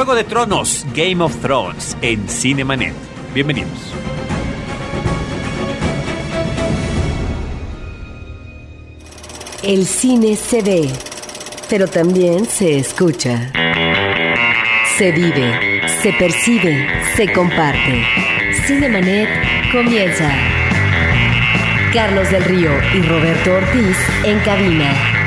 Juego de Tronos, Game of Thrones en Cinemanet. Bienvenidos. El cine se ve, pero también se escucha. Se vive, se percibe, se comparte. Cinemanet comienza. Carlos del Río y Roberto Ortiz en cabina.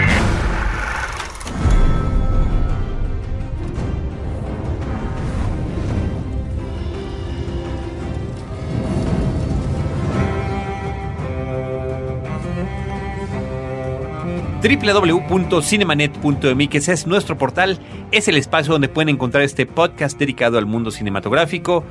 www.cinemanet.mx es nuestro portal, es el espacio donde pueden encontrar este podcast dedicado al mundo cinematográfico.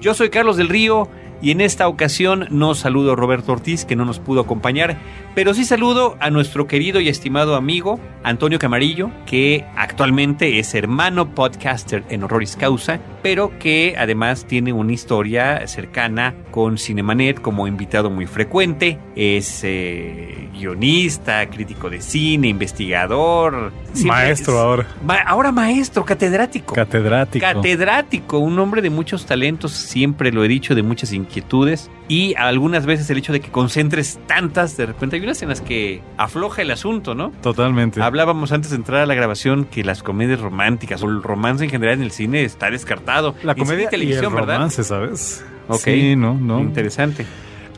Yo soy Carlos del Río y en esta ocasión no saludo a Roberto Ortiz, que no nos pudo acompañar, pero sí saludo a nuestro querido y estimado amigo Antonio Camarillo, que actualmente es hermano podcaster en Horroris Causa, pero que además tiene una historia cercana con Cinemanet como invitado muy frecuente. Es eh, guionista, crítico de cine, investigador. maestro es, ahora. Ma ahora maestro, catedrático. Catedrático. Catedrático, un hombre de muchos talentos, siempre lo he dicho, de muchas inquietudes. Y algunas veces el hecho de que concentres tantas, de repente hay unas en las que afloja el asunto, ¿no? Totalmente. Hablábamos antes de entrar a la grabación que las comedias románticas o el romance en general en el cine está descartado. La comedia y televisión, y el ¿verdad? romance, ¿sabes? Okay. Sí, no, no. Interesante.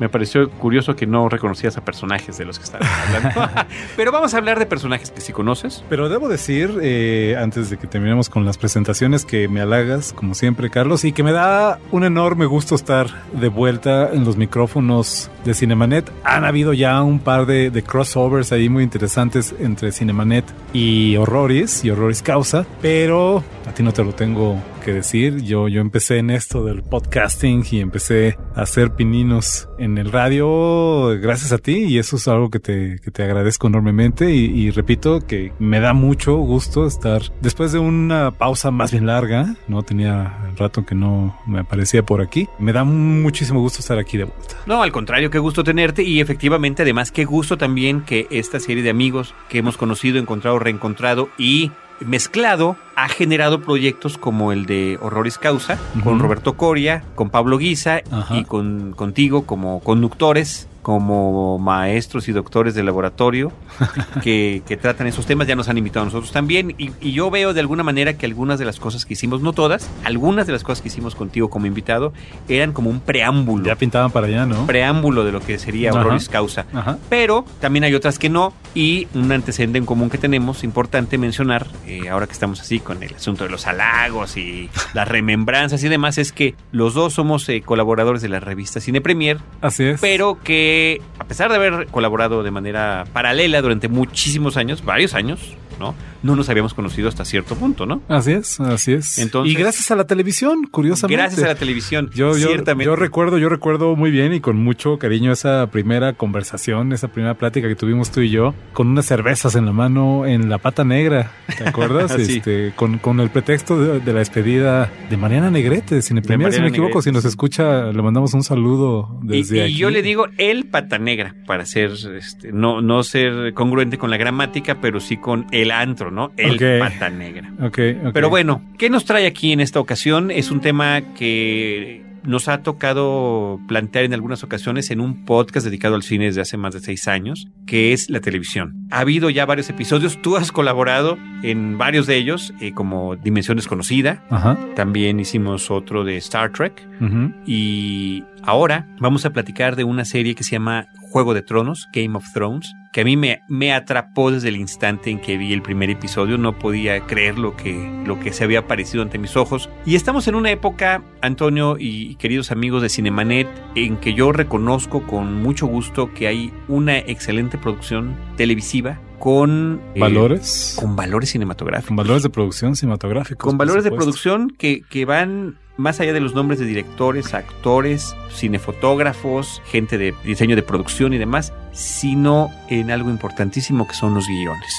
Me pareció curioso que no reconocías a personajes de los que estaban hablando. Pero vamos a hablar de personajes que sí conoces. Pero debo decir, eh, antes de que terminemos con las presentaciones, que me halagas, como siempre, Carlos, y que me da un enorme gusto estar de vuelta en los micrófonos de Cinemanet. Han habido ya un par de, de crossovers ahí muy interesantes entre Cinemanet y Horroris, y Horroris Causa, pero a ti no te lo tengo que decir. Yo, yo empecé en esto del podcasting y empecé a hacer pininos en el radio gracias a ti y eso es algo que te, que te agradezco enormemente y, y, repito que me da mucho gusto estar después de una pausa más bien larga, no tenía rato que no me aparecía por aquí, me da muchísimo gusto estar aquí de vuelta. No, al contrario, qué gusto tenerte y efectivamente además qué gusto también que esta serie de amigos que hemos conocido, encontrado, reencontrado y mezclado ha generado proyectos como el de Horroris Causa, uh -huh. con Roberto Coria, con Pablo Guisa Ajá. y con contigo como conductores como maestros y doctores de laboratorio que, que, tratan esos temas, ya nos han invitado a nosotros también. Y, y, yo veo de alguna manera que algunas de las cosas que hicimos, no todas, algunas de las cosas que hicimos contigo como invitado eran como un preámbulo. Ya pintaban para allá, ¿no? Preámbulo de lo que sería Horroris Causa. Ajá. Pero también hay otras que no. Y un antecedente en común que tenemos, importante mencionar, eh, ahora que estamos así con el asunto de los halagos y las remembranzas y demás, es que los dos somos eh, colaboradores de la revista Cine Premier. Así es. Pero que a pesar de haber colaborado de manera paralela durante muchísimos años, varios años, ¿no? No nos habíamos conocido hasta cierto punto, ¿no? Así es, así es. Entonces, y gracias a la televisión, curiosamente. Gracias a la televisión, yo, yo, ciertamente. Yo recuerdo, yo recuerdo muy bien y con mucho cariño esa primera conversación, esa primera plática que tuvimos tú y yo, con unas cervezas en la mano en la pata negra, ¿te acuerdas? sí. este, con, con el pretexto de, de, la despedida de Mariana Negrete, de Cine Premier, si no me equivoco, Negrete, si nos escucha, le mandamos un saludo desde y, y aquí. yo le digo el pata negra, para ser, este, no, no ser congruente con la gramática, pero sí con el antro, ¿no? El okay. pata negra. Okay, okay. Pero bueno, ¿qué nos trae aquí en esta ocasión? Es un tema que nos ha tocado plantear en algunas ocasiones en un podcast dedicado al cine desde hace más de seis años, que es la televisión. Ha habido ya varios episodios, tú has colaborado en varios de ellos, eh, como Dimensión Desconocida, Ajá. también hicimos otro de Star Trek, uh -huh. y ahora vamos a platicar de una serie que se llama Juego de Tronos, Game of Thrones, que a mí me, me atrapó desde el instante en que vi el primer episodio, no podía creer lo que, lo que se había aparecido ante mis ojos. Y estamos en una época, Antonio y queridos amigos de Cinemanet, en que yo reconozco con mucho gusto que hay una excelente producción televisiva con valores. eh, con valores cinematográficos. Con valores de producción cinematográficos con valores de producción que, que van más allá de los nombres de directores, actores, cinefotógrafos, gente de diseño de producción y demás, sino en algo importantísimo que son los guiones.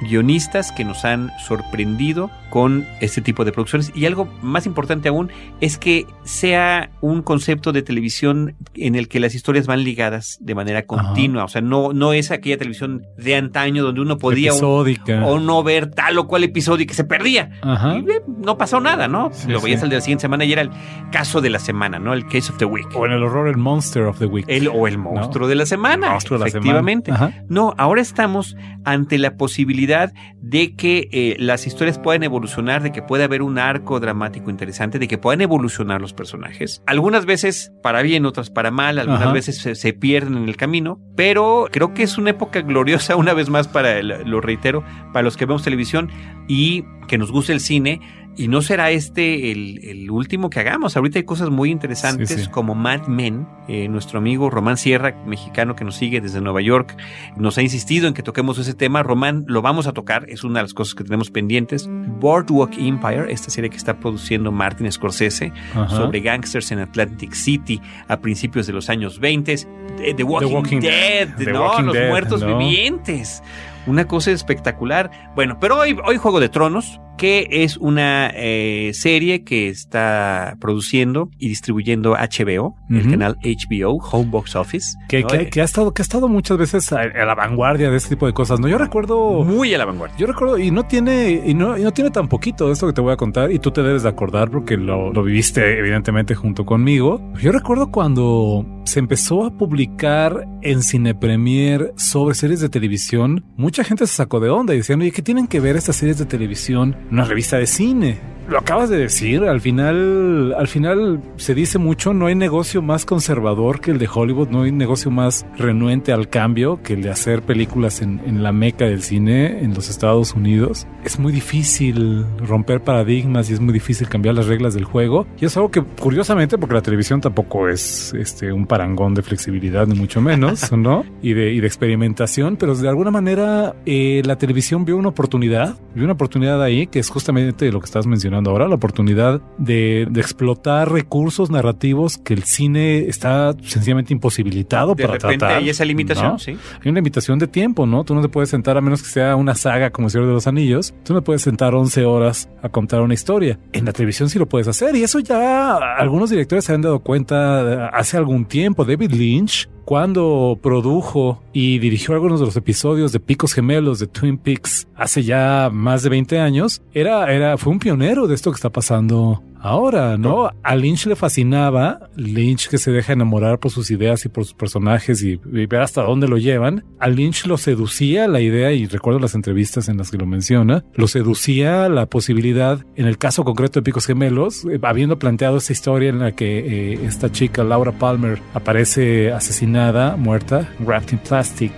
Guionistas que nos han sorprendido con este tipo de producciones y algo más importante aún es que sea un concepto de televisión en el que las historias van ligadas de manera continua, o sea, no, no es aquella televisión de antaño donde uno podía o no ver tal o cual episodio y que se perdía. Y eh, no pasó nada, ¿no? Sí, Lo veías sí. el de siguiente semana y era el caso de la semana, ¿no? El case of the week. O en el horror, el Monster of the Week. El, o el monstruo de la semana. monstruo de la efectivamente. semana. No, ahora estamos ante la posibilidad de que eh, las historias puedan evolucionar, de que pueda haber un arco dramático interesante, de que puedan evolucionar los personajes. Algunas veces para bien, otras para mal, algunas Ajá. veces se, se pierden en el camino, pero creo que es una época gloriosa, una vez más, para, el- lo reitero, para los que vemos televisión y que nos guste el cine. Y no será este el, el último que hagamos. Ahorita hay cosas muy interesantes Sí, sí. como Mad Men. Eh, nuestro amigo Román Sierra, mexicano que nos sigue desde Nueva York, nos ha insistido en que toquemos ese tema. Román, lo vamos a tocar, es una de las cosas que tenemos pendientes. Boardwalk Empire, esta serie que está produciendo Martin Scorsese Ajá. sobre gangsters en Atlantic City a principios de los años 20. The, The Walking, Walking Dead, Dead, The ¿no? Walking los Dead, muertos ¿no? vivientes. Una cosa espectacular. Bueno, pero hoy, hoy Juego de Tronos, que es una eh, serie que está produciendo y distribuyendo HBO, el canal HBO, Home Box Office. Que, ¿no? que- que ha estado, que ha estado muchas veces a, a la vanguardia de este tipo de cosas. No, yo recuerdo. muy a la vanguardia. Yo recuerdo, y no tiene, y no, y no tiene tan poquito de esto que te voy a contar, y tú te debes de acordar porque lo, lo viviste evidentemente junto conmigo. Yo recuerdo cuando se empezó a publicar en Cine Premier sobre series de televisión, mucha gente se sacó de onda y decían, oye, ¿qué tienen que ver estas series de televisión una revista de cine? Lo acabas de decir, al final, al final se dice mucho, no hay negocio más conservador que el de Hollywood, no hay negocio más renuente al cambio que el de hacer películas en, en la meca del cine en los Estados Unidos. Es muy difícil romper paradigmas y es muy difícil cambiar las reglas del juego. Y es algo que, curiosamente, porque la televisión tampoco es este un parangón de flexibilidad, ni mucho menos, ¿no? Y de, y de experimentación, pero de alguna manera eh, la televisión vio una oportunidad, vio una oportunidad ahí, que es justamente lo que estás mencionando ahora, la oportunidad de, de explotar recursos narrativos que el cine está sencillamente imposibilitado De para repente tratar. hay esa limitación, ¿no? sí. Hay una limitación de tiempo, ¿no? Tú no te puedes sentar, a menos que sea una saga como El Señor de los Anillos, tú no puedes sentar 11 horas a contar una historia. En la televisión sí lo puedes hacer y eso ya algunos directores se han dado cuenta hace algún tiempo. David Lynch, cuando produjo y dirigió algunos de los episodios de Picos Gemelos de Twin Peaks hace ya más de 20 años, era, era, fue un pionero de esto que está pasando ahora, ¿no? A Lynch le fascinaba, Lynch que se deja enamorar por sus ideas y por sus personajes y, y ver hasta dónde lo llevan. A Lynch lo seducía la idea, y recuerdo las entrevistas en las que lo menciona, lo seducía la posibilidad, en el caso concreto de Picos Gemelos, eh, habiendo planteado esta historia en la que eh, esta chica, Laura Palmer, aparece asesinada, muerta, wrapped in plastic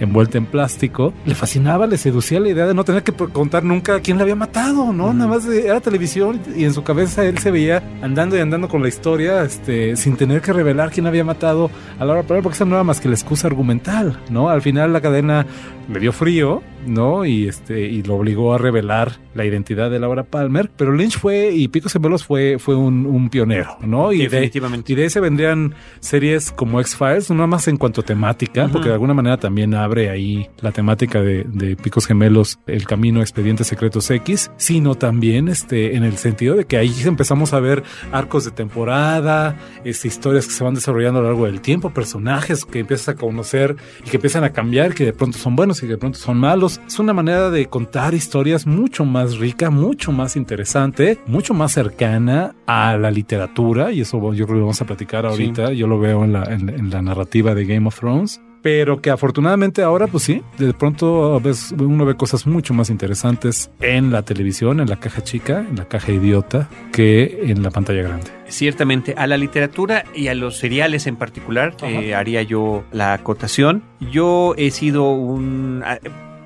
envuelta en plástico, le fascinaba, le seducía la idea de no tener que contar nunca quién la había matado, ¿no? Nada más de- era televisión y en su cabeza él se veía andando y andando con la historia, este, sin tener que revelar quién había matado a Laura Palmer, porque esa no era más que la excusa argumental, ¿no? Al final la cadena le dio frío, ¿no? Y este, y lo obligó a revelar la identidad de Laura Palmer, pero Lynch fue, y Picos Gemelos fue, fue un, un pionero, ¿no? Y de, Definitivamente. y de ese vendrían series como X-Files, no más en cuanto a temática, porque de alguna manera también abre ahí la temática de, de Picos Gemelos, el camino a Expedientes Secretos X, sino también este, en el sentido de que ahí empezamos a ver arcos de temporada, este, historias que se van desarrollando a lo largo del tiempo, personajes que empiezas a conocer y que empiezan a cambiar, que de pronto son buenos y que de pronto son malos. Es una manera de contar historias mucho más rica, mucho más interesante, mucho más cercana a la literatura, y eso yo creo que vamos a platicar ahorita. Yo lo veo en la, en- en la narrativa de Game of Thrones. Pero que afortunadamente ahora, pues sí, de pronto ves- uno ve cosas mucho más interesantes en la televisión, en la caja chica, en la caja idiota, que en la pantalla grande. Ciertamente, a la literatura y a los seriales en particular eh, haría yo la acotación. Yo he sido un,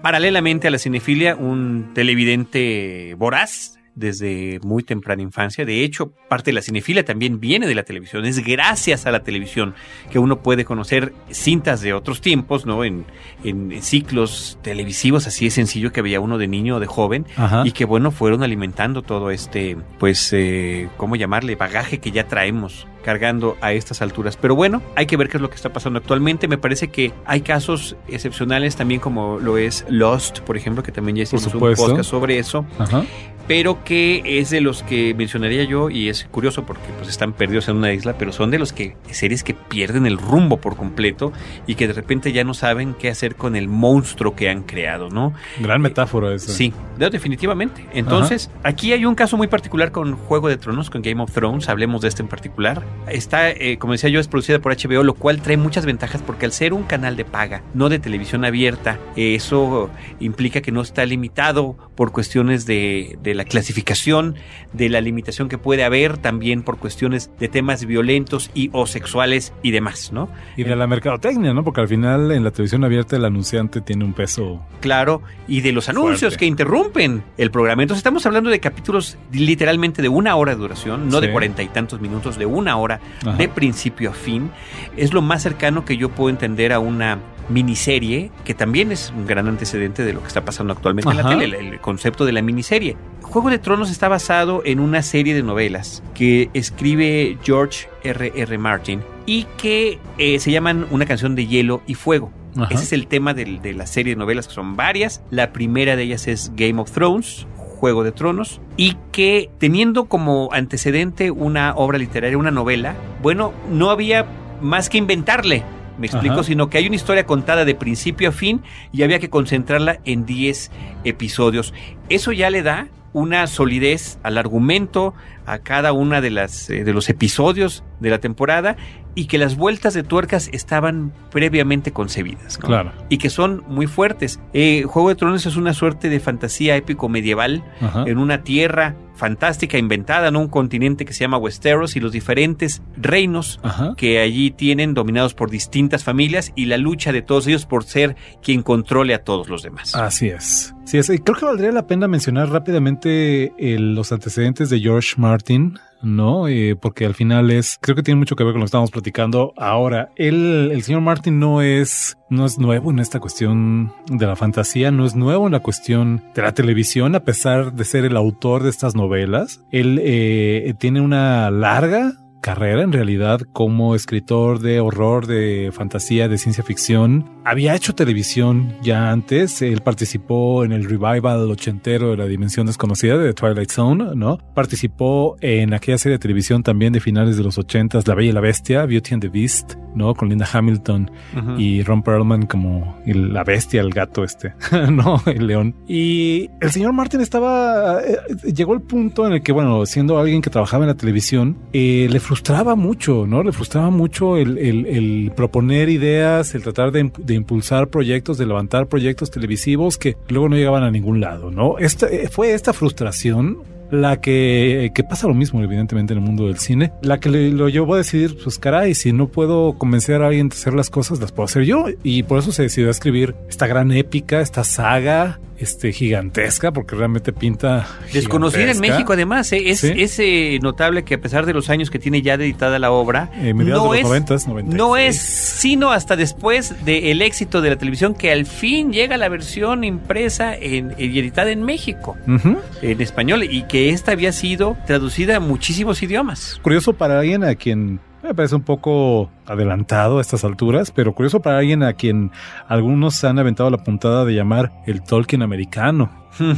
paralelamente a la cinefilia, un televidente voraz. Desde muy temprana infancia. De hecho, parte de la cinefilia también viene de la televisión. Es gracias a la televisión que uno puede conocer cintas de otros tiempos, ¿no? En, en ciclos televisivos, así de sencillo que veía uno de niño o de joven, Ajá. y que bueno, fueron alimentando todo este, pues, eh, ¿cómo llamarle? Bagaje que ya traemos cargando a estas alturas. Pero bueno, hay que ver qué es lo que está pasando actualmente. Me parece que hay casos excepcionales también como lo es Lost, por ejemplo, que también ya hicimos un podcast sobre eso Ajá. pero que es de los que mencionaría yo y es curioso porque pues están perdidos en una isla, pero son de los que series que pierden el rumbo por completo y que de repente ya no saben qué hacer con el monstruo que han creado, ¿no? Gran metáfora esa. Sí, definitivamente. Entonces, aquí hay un caso muy particular con Juego de Tronos, con Game of Thrones, hablemos de este en particular. Está, eh, como decía yo, es producida por HBO, lo cual trae muchas ventajas porque al ser un canal de paga, no de televisión abierta, eh, eso implica que no está limitado por cuestiones de, de la clasificación, de la limitación que puede haber, también por cuestiones de temas violentos y o sexuales y demás, ¿no? Y de la mercadotecnia, ¿no? Porque al final en la televisión abierta el anunciante tiene un peso. Claro, y de los anuncios Fuerte. que interrumpen el programa. Entonces estamos hablando de capítulos literalmente de una hora de duración, no Sí. de cuarenta y tantos minutos, de una hora, Ajá. de principio a fin. Es lo más cercano que yo puedo entender a una miniserie, que también es un gran antecedente de lo que está pasando actualmente en la tele, el, concepto de la miniserie. Juego de Tronos está basado en una serie de novelas que escribe George R. R. Martin y que eh, se llaman Una canción de hielo y fuego. Ajá. Ese es el tema de la serie de novelas, que son varias. La primera de ellas es Game of Thrones, Juego de Tronos, y que teniendo como antecedente una obra literaria, una novela, bueno, no había más que inventarle. Me explico, Ajá. sino que hay una historia contada de principio a fin y había que concentrarla en 10 episodios. Eso ya le da una solidez al argumento, a cada una de las eh, de los episodios de la temporada y que las vueltas de tuercas estaban previamente concebidas. ¿no? Claro. y que son muy fuertes. Eh, Juego de Tronos es una suerte de fantasía épico medieval Ajá. en una tierra fantástica inventada, ¿no? Un continente que se llama Westeros y los diferentes reinos Ajá. que allí tienen dominados por distintas familias y la lucha de todos ellos por ser quien controle a todos los demás. Así es. Sí, es. Creo que valdría la pena mencionar rápidamente eh, los antecedentes de George Martin, ¿no? Eh, porque al final es, creo que tiene mucho que ver con lo que estamos platicando ahora. Él, el señor Martin no es, no es nuevo en esta cuestión de la fantasía, no es nuevo en la cuestión de la televisión, a pesar de ser el autor de estas novelas. Él eh, tiene una larga carrera en realidad como escritor de horror, de fantasía, de ciencia ficción. Había hecho televisión ya antes. Él participó en el revival ochentero de la Dimensión Desconocida de Twilight Zone, ¿no? Participó en aquella serie de televisión también de finales de los ochentas, La Bella y la Bestia, Beauty and the Beast, ¿no? Con Linda Hamilton Ujú. y Ron Perlman como la bestia, el gato este, no, el león. Y el señor Martin estaba, eh, llegó el punto en el que, bueno, siendo alguien que trabajaba en la televisión, eh, le frustraba mucho, ¿no? Le frustraba mucho el, proponer ideas, el tratar de, imp- de impulsar proyectos, de levantar proyectos televisivos que luego no llegaban a ningún lado, ¿no? Esta, eh, fue esta frustración la que, que pasa lo mismo, evidentemente, en el mundo del cine, la que le, lo llevó a decidir, pues caray, si no puedo convencer a alguien de hacer las cosas, las puedo hacer yo. Y por eso se decidió escribir esta gran épica, esta saga, este gigantesca, porque realmente pinta. Desconocida en. México, además, ¿eh? es, Sí. es, eh, notable que a pesar de los años que tiene ya editada la obra, Eh, mediados no, de es, los noventas, 96. no es sino hasta después del éxito de la televisión que al fin llega la versión impresa en- y editada en México, en español, y que esta había sido traducida a muchísimos idiomas. Curioso para alguien a quien me parece un poco adelantado a estas alturas, pero curioso para alguien a quien algunos han aventado la puntada de llamar el Tolkien americano,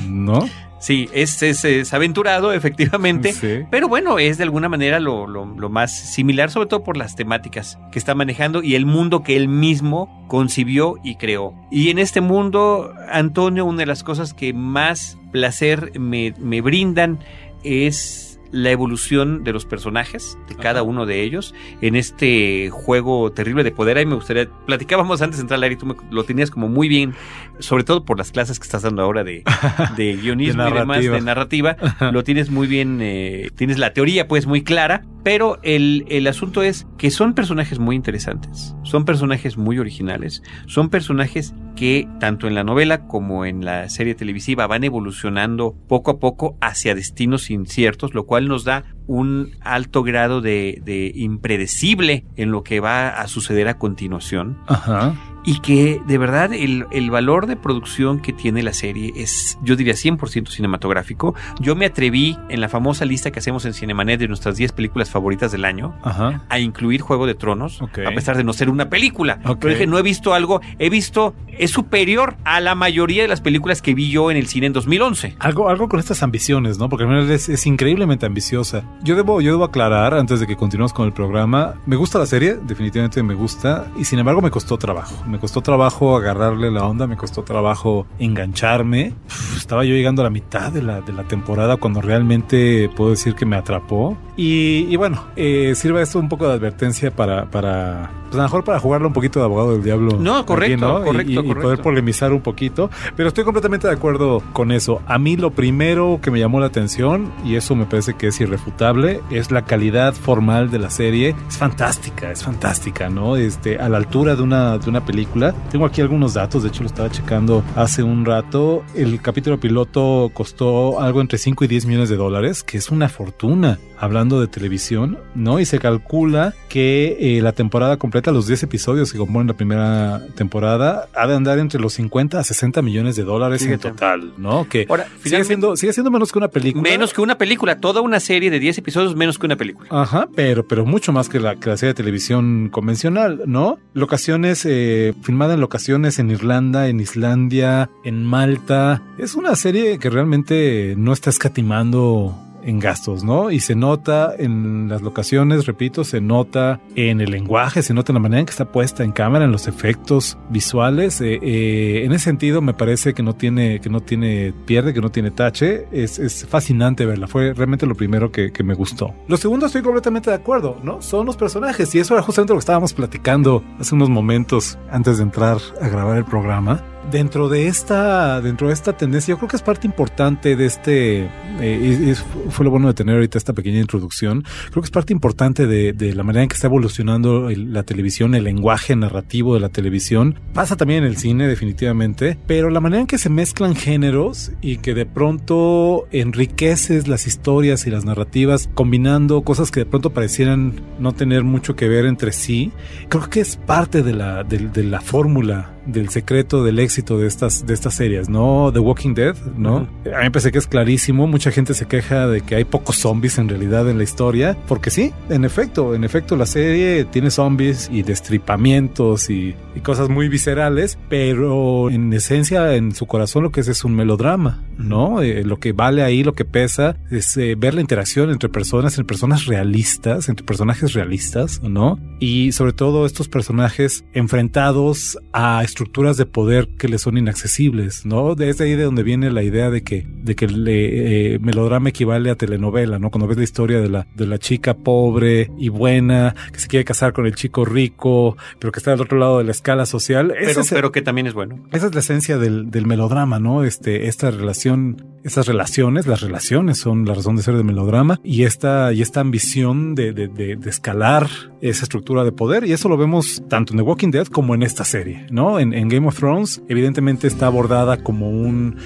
¿no? Sí, es, es, es aventurado, efectivamente. Sí. Pero bueno, es de alguna manera lo, lo- lo más similar, sobre todo por las temáticas que está manejando y el mundo que él mismo concibió y creó. Y en este mundo, Antonio, una de las cosas que más placer me, me brindan es la evolución de los personajes, de cada uno de ellos, en este juego terrible de poder. Ahí me gustaría, platicábamos antes de entrar al aire y tú me- lo tenías como muy bien, sobre todo por las clases que estás dando ahora de, de guionismo De y demás, de narrativa, lo tienes muy bien, eh, tienes la teoría pues muy clara, pero el, el asunto es que son personajes muy interesantes, son personajes muy originales, son personajes que tanto en la novela como en la serie televisiva van evolucionando poco a poco hacia destinos inciertos, lo cual nos da un alto grado de, de impredecible en lo que va a suceder a continuación. Ajá. Y que de verdad el, el, valor de producción que tiene la serie es, yo diría, 100% cinematográfico. Yo me atreví en la famosa lista que hacemos en Cinemanet de nuestras 10 películas favoritas del año Ajá. a incluir Juego de Tronos, a pesar de no ser una película. Pero dije, no he visto algo, he visto, es superior a la mayoría de las películas que vi yo en el cine en 2011. Algo, algo con estas ambiciones, ¿no? Porque es, es increíblemente ambiciosa. Yo debo, yo debo aclarar, antes de que continuemos con el programa, me gusta la serie, definitivamente me gusta, y sin embargo me costó trabajo. Me costó trabajo agarrarle la onda, me costó trabajo engancharme. Uf, estaba yo llegando a la mitad de la, de la temporada cuando realmente puedo decir que me atrapó. Y, y bueno, eh, sirva esto un poco de advertencia para, para, pues a lo mejor para jugarle un poquito de abogado del diablo. No, correcto, correcto, y, y- y correcto. poder polemizar un poquito. Pero estoy completamente de acuerdo con eso. A mí lo primero que me llamó la atención, y eso me parece que es irrefutable, es la calidad formal de la serie. Es fantástica, es fantástica, ¿no? Este, a la altura de una, de una película. Tengo aquí algunos datos, de hecho lo estaba checando hace un rato. El capítulo piloto costó algo entre 5 y 10 millones de dólares, que es una fortuna hablando de televisión, ¿no? Y se calcula que eh, la temporada completa, los 10 episodios que componen la primera temporada, ha de andar entre los 50 a 60 millones de dólares en total, ¿no? Que Ahora, sigue siendo, sigue siendo menos que una película. Menos que una película, toda una serie de 10 episodios menos que una película. Ajá, pero, pero mucho más que la, que la serie de televisión convencional, ¿no? Locaciones, eh, filmada en locaciones en Irlanda, en Islandia, en Malta. Es una serie que realmente no está escatimando en gastos, ¿no? Y se nota en las locaciones, repito, se nota en el lenguaje, se nota en la manera en que está puesta en cámara, en los efectos visuales. Eh, eh, en ese sentido, me parece que no tiene, que no tiene pierde, que no tiene tache. Es, fascinante verla. Fue realmente lo primero que, que me gustó. Lo segundo, estoy completamente de acuerdo, ¿no? Son los personajes y eso era justamente lo que estábamos platicando hace unos momentos antes de entrar a grabar el programa dentro de esta dentro de esta tendencia yo creo que es parte importante de este eh, y- fue lo bueno de tener ahorita esta pequeña introducción creo que es parte importante de, la manera en que está evolucionando la televisión el lenguaje narrativo de la televisión. Pasa también en el cine definitivamente pero la manera en que se mezclan géneros y que de pronto enriqueces las historias y las narrativas combinando cosas que de pronto parecieran no tener mucho que ver entre sí creo que es parte de la de, de la fórmula del secreto del éxito de estas de estas series, ¿no? The Walking Dead, ¿no? A mí me parece que es clarísimo, mucha gente se queja de que hay pocos zombies en realidad en la historia, porque sí, en efecto, en efecto la serie tiene zombies y destripamientos y, y cosas muy viscerales, pero en esencia en su corazón lo que es es un melodrama, ¿no? Eh, lo que vale ahí, lo que pesa es eh, ver la interacción entre personas, entre personas realistas, entre personajes realistas, ¿no? Y sobre todo estos personajes enfrentados a estructuras de poder que les son inaccesibles, ¿no? Desde ahí de donde viene la idea de que, de que el eh, melodrama equivale a telenovela, ¿no? Cuando ves la historia de la, de la chica pobre y buena que se quiere casar con el chico rico, pero que está del otro lado de la escala social. Pero, es pero que también es bueno. esa es la esencia del, del melodrama, ¿no? Este, esta relación, estas relaciones, las relaciones son la razón de ser del melodrama y esta, y esta ambición de, de, de, de escalar esa estructura de poder. Y eso lo vemos tanto en The Walking Dead como en esta serie, ¿no? En, en Game of Thrones, evidentemente está abordada como un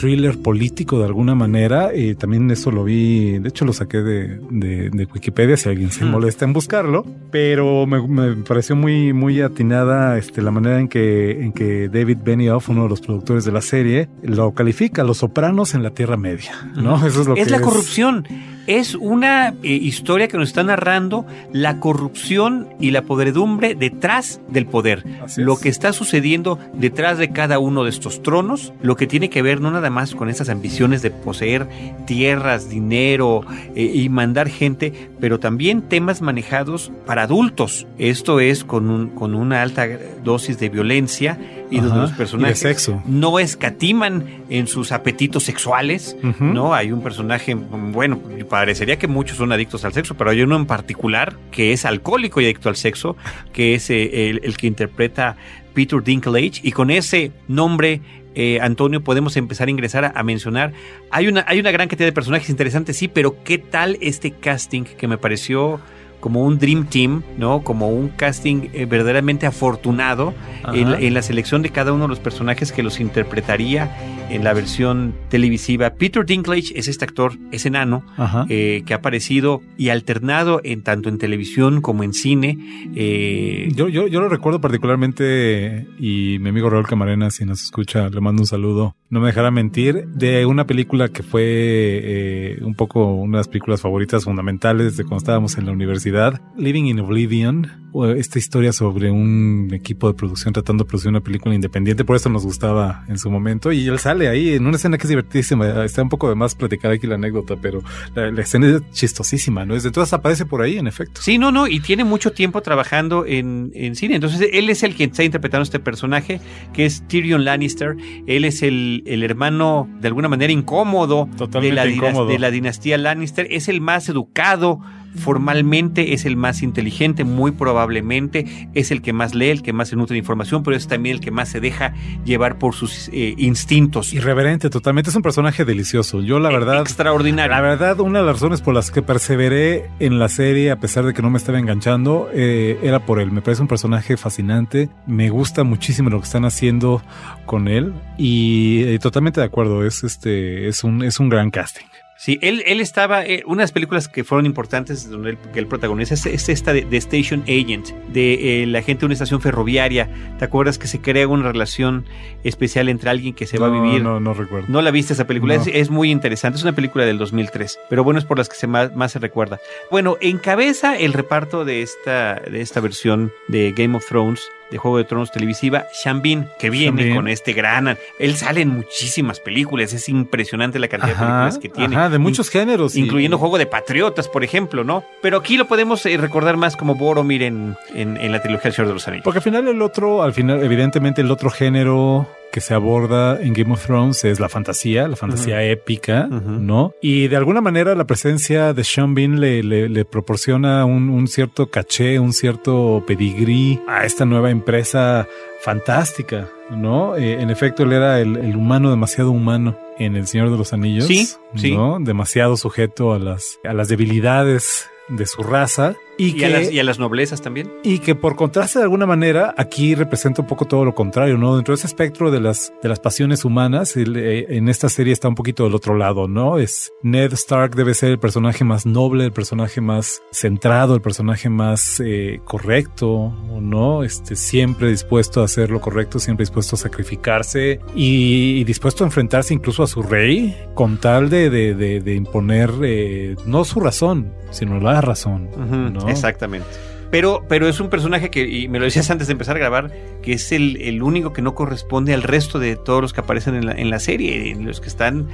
thriller político de alguna manera. Y también eso lo vi, de hecho lo saqué de, de, Wikipedia si alguien se Hmm. molesta en buscarlo, pero me, me pareció muy, muy atinada este, la manera en que, en que David Benioff, uno de los productores de la serie, lo califica, Los Sopranos en la Tierra Media, ¿no? Eso es lo que es la corrupción. Es una eh, historia que nos está narrando la corrupción y la podredumbre detrás del poder. Así Lo es. que está sucediendo detrás de cada uno de estos tronos, lo que tiene que ver no nada más con esas ambiciones de poseer tierras, dinero eh, y mandar gente, pero también temas manejados para adultos. Esto es con, un, con una alta dosis de violencia y donde los y personajes sexo. no escatiman en sus apetitos sexuales. ¿no? Hay un personaje, bueno, parecería que muchos son adictos al sexo, pero hay uno en particular que es alcohólico y adicto al sexo, que es eh, el, el que interpreta Peter Dinklage, y con ese nombre, eh, Antonio, podemos empezar a ingresar a, a mencionar. Hay una, hay una gran cantidad de personajes interesantes, sí, pero ¿qué tal este casting que me pareció como un Dream Team, ¿no? Como un casting eh, verdaderamente afortunado en, en, la selección de cada uno de los personajes que los interpretaría en la versión televisiva. Peter Dinklage es este actor, es enano, eh, que ha aparecido y alternado en tanto en televisión como en cine. Eh, yo, yo, yo lo recuerdo particularmente, y mi amigo Raúl Camarena, si nos escucha, le mando un saludo, no me dejará mentir, de una película que fue eh, un poco una de las películas favoritas fundamentales de cuando estábamos en la universidad, Living in Oblivion, esta historia sobre un equipo de producción tratando de producir una película independiente, por eso nos gustaba en su momento, y él sale ahí en una escena que es divertidísima, está un poco de más platicar aquí la anécdota, pero la, escena es chistosísima, ¿no? Entonces aparece por ahí, en efecto. Sí, no, no, y tiene mucho tiempo trabajando en, en cine, entonces él es el que está interpretando este personaje, que es Tyrion Lannister, él es el, el hermano de alguna manera incómodo, de la, incómodo. de la dinastía Lannister, es el más educado, formalmente es el más inteligente, muy probablemente es el que más lee, el que más se nutre de información, pero es también el que más se deja llevar por sus eh, instintos. Irreverente, totalmente. Es un personaje delicioso. Yo, la e, verdad. Extraordinario. La verdad, una de las razones por las que perseveré en la serie, a pesar de que no me estaba enganchando, eh, era por él. Me parece un personaje fascinante. Me gusta muchísimo lo que están haciendo con él. Y eh, totalmente de acuerdo. Es este, es un, es un gran casting. Sí, él, él estaba, eh, una de las películas que fueron importantes donde él, que él protagoniza es, esta de, Station Agent, de eh, la gente de una estación ferroviaria. ¿Te acuerdas que se crea una relación especial entre alguien que se va a vivir? No, no recuerdo. ¿No la viste esa película? Es, muy interesante, es una película del 2003, pero bueno, es por las que se más, más, se recuerda. Bueno, encabeza el reparto de esta, de esta versión de Game of Thrones de Juego de Tronos televisiva, Shambin, que viene con este gran... Él sale en muchísimas películas, es impresionante la cantidad de películas que tiene. Ajá, de muchos géneros. Incluyendo Juego de Patriotas, por ejemplo, ¿no? Pero aquí lo podemos eh, recordar más como Boromir en, en, en la trilogía del Señor de los Anillos. Porque al final el otro, al final, evidentemente el otro género que se aborda en Game of Thrones es la fantasía, la fantasía épica, ¿no? Y de alguna manera la presencia de Sean Bean le, le, proporciona un, un, cierto caché, un cierto pedigrí a esta nueva empresa fantástica, ¿no? Eh, en efecto, él era el, el, humano demasiado humano en El Señor de los Anillos, sí, sí. ¿no? Demasiado sujeto a las, a las debilidades de su raza y, que, a las, y, a las, noblezas también. Y que por contraste de alguna manera aquí representa un poco todo lo contrario, ¿no? Dentro de ese espectro de las, de las pasiones humanas, eh, en esta serie está un poquito del otro lado, ¿no? Es Ned Stark debe ser el personaje más noble, el personaje más centrado, el personaje más eh, correcto, ¿no? Este, siempre dispuesto a hacer lo correcto, siempre dispuesto a sacrificarse y, y dispuesto a enfrentarse incluso a su rey con tal de, de, de, de imponer eh, no su razón, sino la razón, uh -huh. ¿no? Exactamente. Pero, pero es un personaje que, y me lo decías antes de empezar a grabar, que es el, el único que no corresponde al resto de todos los que aparecen en la, en la serie, en los que están,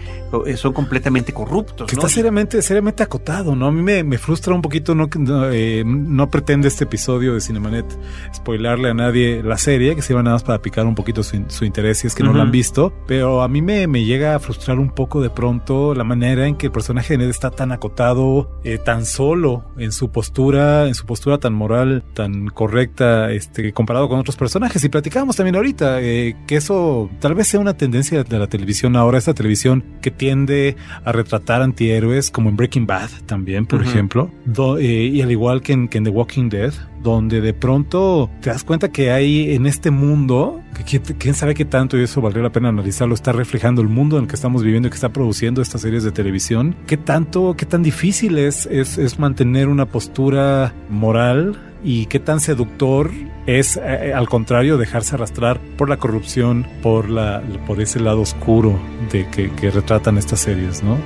son completamente corruptos. Que ¿no? está seriamente, seriamente acotado, ¿no? A mí me, me frustra un poquito, no, no, eh, no, pretende este episodio de Cinemanet spoilarle a nadie la serie, que se iba nada más para picar un poquito su, su interés si es que uh -huh. no la han visto, pero a mí me, me, llega a frustrar un poco de pronto la manera en que el personaje de Ned está tan acotado, eh, tan solo en su postura, en su postura tan moral tan correcta este, comparado con otros personajes. Y platicábamos también ahorita eh, que eso tal vez sea una tendencia de la televisión ahora, esta televisión que tiende a retratar antihéroes, como en Breaking Bad también, por uh -huh. ejemplo, do, eh, y al igual que en, que en The Walking Dead, donde de pronto te das cuenta que hay en este mundo, que quién sabe qué tanto, y eso valdría la pena analizarlo, está reflejando el mundo en el que estamos viviendo y que está produciendo estas series de televisión, qué tanto, qué tan difícil es, es, es mantener una postura moral y qué tan seductor es, eh, al contrario, dejarse arrastrar por la corrupción, por, la, por ese lado oscuro de que retratan estas series, ¿no?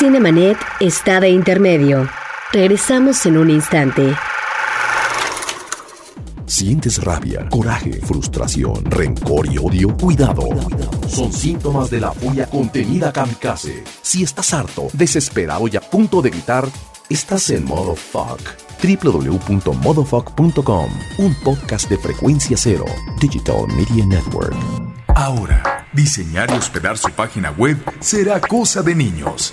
Cinemanet está de intermedio. Regresamos en un instante. ¿Sientes rabia, coraje, frustración, rencor y odio? Cuidado. Son síntomas de la furia contenida kamikaze. Si estás harto, desesperado y a punto de gritar, estás en modo fuck www.modofuck.com, un podcast de frecuencia cero, Digital Media Network. Ahora, diseñar y hospedar su página web será cosa de niños.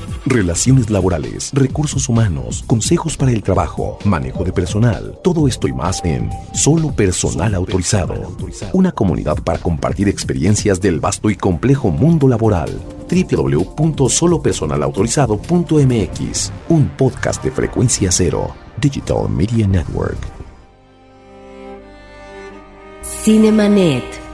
Relaciones laborales, recursos humanos, consejos para el trabajo, manejo de personal, todo esto y más en Solo Personal Autorizado. Una comunidad para compartir experiencias del vasto y complejo mundo laboral. www.solopersonalautorizado.mx Un podcast de frecuencia cero. Digital Media Network. Cinemanet.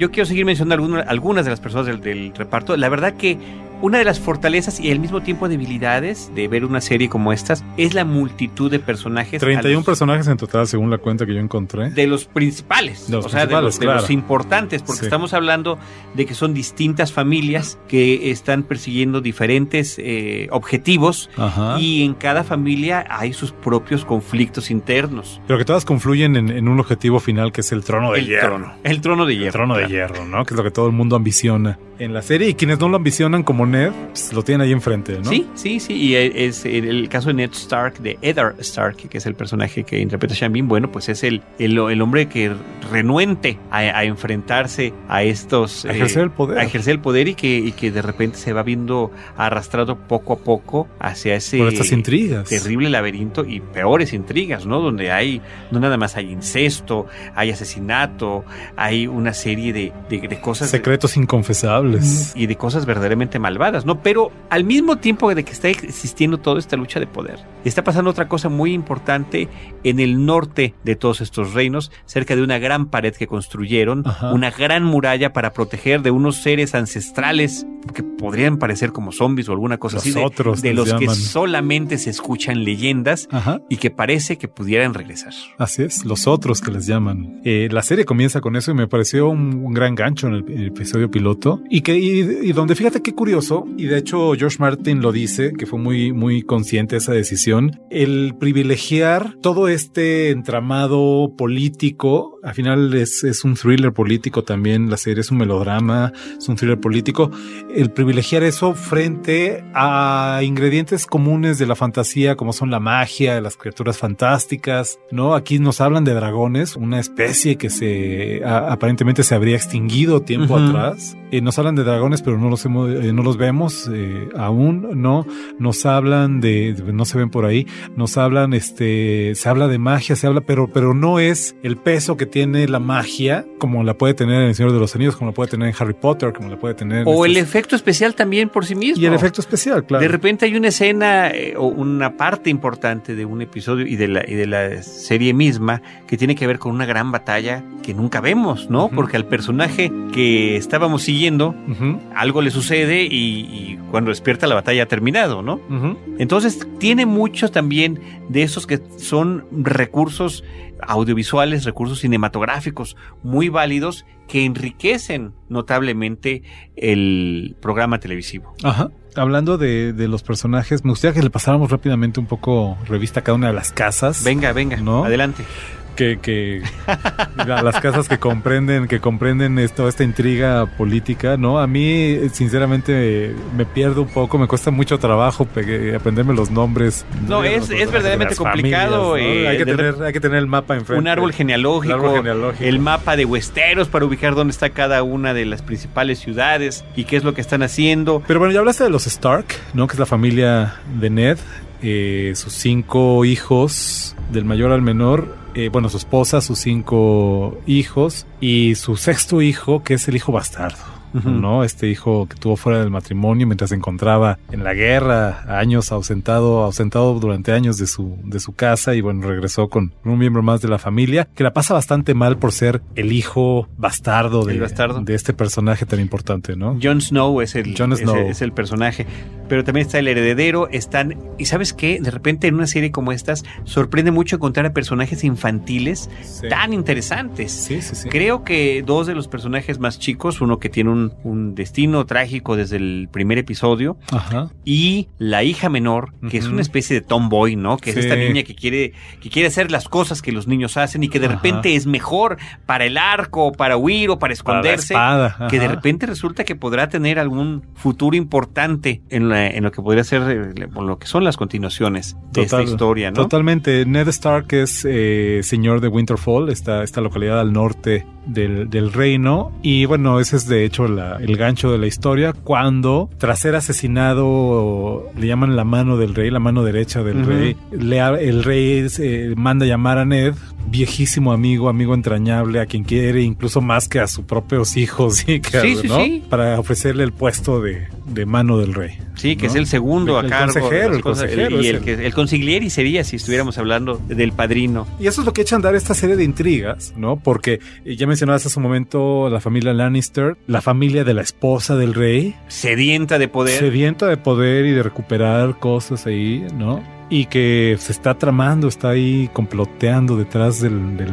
Yo quiero seguir mencionando alguna- algunas de las personas del, del reparto. La verdad que una de las fortalezas y al mismo tiempo debilidades de ver una serie como estas es la multitud de personajes. 31 a los- personajes en total, según la cuenta que yo encontré. de los principales, De los o sea, de los, de importantes, porque Sí. estamos hablando de que son distintas familias que están persiguiendo diferentes eh, objetivos Ajá. y en cada familia hay sus propios conflictos internos. Pero que todas confluyen en, en un objetivo final que es el trono de el hierro. trono, el trono de hierro. El trono de claro. hierro, ¿no? Que es lo que todo el mundo ambiciona en la serie. Y quienes no lo ambicionan como Ned, pues, lo tienen ahí enfrente, ¿no? Sí, sí, sí. Y e- es el, caso de Ned Stark, de Eddard Stark, que es el personaje que interpreta Sean Bean. Bueno, pues es el, el, el hombre que renuente a, a enfrentarse a estos. A ejercer el poder. A ejercer el poder y que, y que de repente se va viendo arrastrado poco a poco hacia ese. Por estas intrigas. Terrible laberinto y peores intrigas, ¿no? Donde hay, no nada más hay incesto, hay asesinato, hay una serie de, de, de cosas. Secretos inconfesables. y de cosas verdaderamente malvadas, ¿no? Pero al mismo tiempo de que está existiendo toda esta lucha de poder, está pasando otra cosa muy importante en el norte de todos estos reinos, cerca de una gran pared que construyeron, Ajá. una gran muralla para proteger de unos seres ancestrales que podrían parecer como zombies o alguna cosa Los así, de, otros de les los que solamente se escuchan leyendas Ajá. y que parece que pudieran regresar. Así es, los otros que les llaman. Eh, la serie comienza con eso y me pareció un, un gran gancho en el, el episodio piloto. Y que y, y donde fíjate qué curioso, y de hecho George Martin lo dice, que fue muy, muy consciente de esa decisión, el privilegiar todo este entramado político, al final es, es un thriller político también, la serie es un melodrama, es un thriller político, el privilegiar eso frente a ingredientes comunes de la fantasía como son la magia, las criaturas fantásticas, ¿no? Aquí nos hablan de dragones, una especie que se a- aparentemente se habría extinguido tiempo Ujú. atrás. Eh, nos hablan de dragones, pero no los hemos- eh, no los vemos eh, aún, ¿no? Nos hablan de, no se ven por ahí, nos hablan, este, se habla de magia, se habla, pero, pero no es el peso que tiene la magia como la puede tener en El Señor de los Anillos, como la puede tener en Harry Potter, como la puede tener en O el efecto especial también por sí mismo. y el efecto especial, claro. De repente hay una escena eh, o una parte importante de un episodio y de, la, y de la serie misma que tiene que ver con una gran batalla que nunca vemos, ¿no? Porque al personaje que estábamos siguiendo algo le sucede y, y cuando despierta la batalla ha terminado, ¿no? Entonces tiene muchos también de esos que son recursos audiovisuales, recursos cinematográficos muy válidos que enriquecen notablemente el programa televisivo. Ajá. Hablando de, de los personajes, me gustaría que le pasáramos rápidamente un poco revista a cada una de las casas. Venga, venga, ¿No? adelante. Que, que a las casas que comprenden que comprenden es- toda esta intriga política no a mí sinceramente me pierdo un poco me cuesta mucho trabajo aprenderme los nombres No, de es- los es verdaderamente complicado, familias, ¿no? eh, hay, que tener, hay que tener el mapa enfrente Un árbol genealógico, El árbol genealógico. el mapa de Westeros para ubicar dónde está cada una de las principales ciudades y qué es lo que están haciendo. Pero bueno, ya hablaste de los Stark, ¿no? Que es la familia de Ned, eh, sus cinco hijos, del mayor al menor, eh, bueno, su esposa, sus cinco hijos y su sexto hijo, que es el hijo bastardo. ¿No? Este hijo que tuvo fuera del matrimonio mientras se encontraba en la guerra, años ausentado, ausentado durante años de su, de su casa y bueno, regresó con un miembro más de la familia, que la pasa bastante mal por ser el hijo bastardo de, El bastardo. de este personaje tan importante, ¿no? Jon Snow es el, es el- Snow. es el personaje. Pero también está el heredero, están... Y sabes qué, de repente en una serie como estas sorprende mucho encontrar a personajes infantiles Sí. tan interesantes. Sí, sí, sí. Creo que dos de los personajes más chicos, uno que tiene un un, un destino trágico desde el primer episodio. Ajá. Y la hija menor, que es una especie de tomboy, ¿no? Que Sí. es esta niña que quiere, que quiere hacer las cosas que los niños hacen y que de Ajá. repente es mejor para el arco, para huir o para Para esconderse. espada, que de repente resulta que podrá tener algún futuro importante en, la- en lo que podría ser eh, lo que son las continuaciones de esta historia, ¿no? Totalmente. Ned Stark es eh, señor de Winterfall, esta, esta localidad al norte del, del reino. Y bueno, ese es de hecho la- el gancho de la historia. Cuando, tras ser asesinado, le llaman la mano del rey, la mano derecha del rey, le el rey eh, manda llamar a Ned, viejísimo amigo, amigo entrañable, a quien quiere incluso más que a sus propios hijos, y que Sí, sí, ¿no? sí. para ofrecerle el puesto de, de mano del rey. Sí, que ¿no? es el segundo El a cargo. de consejero, el cosas, consejero y el, el- que, el consiglieri sería si estuviéramos hablando del padrino. Y eso es lo que echa a andar esta serie de intrigas, ¿no? Porque eh, ya mencionabas hace un momento la familia Lannister, la familia de la esposa del rey, Sedienta de poder. sedienta de poder y de recuperar cosas ahí, ¿no? Y que se está tramando, está ahí comploteando detrás del, del-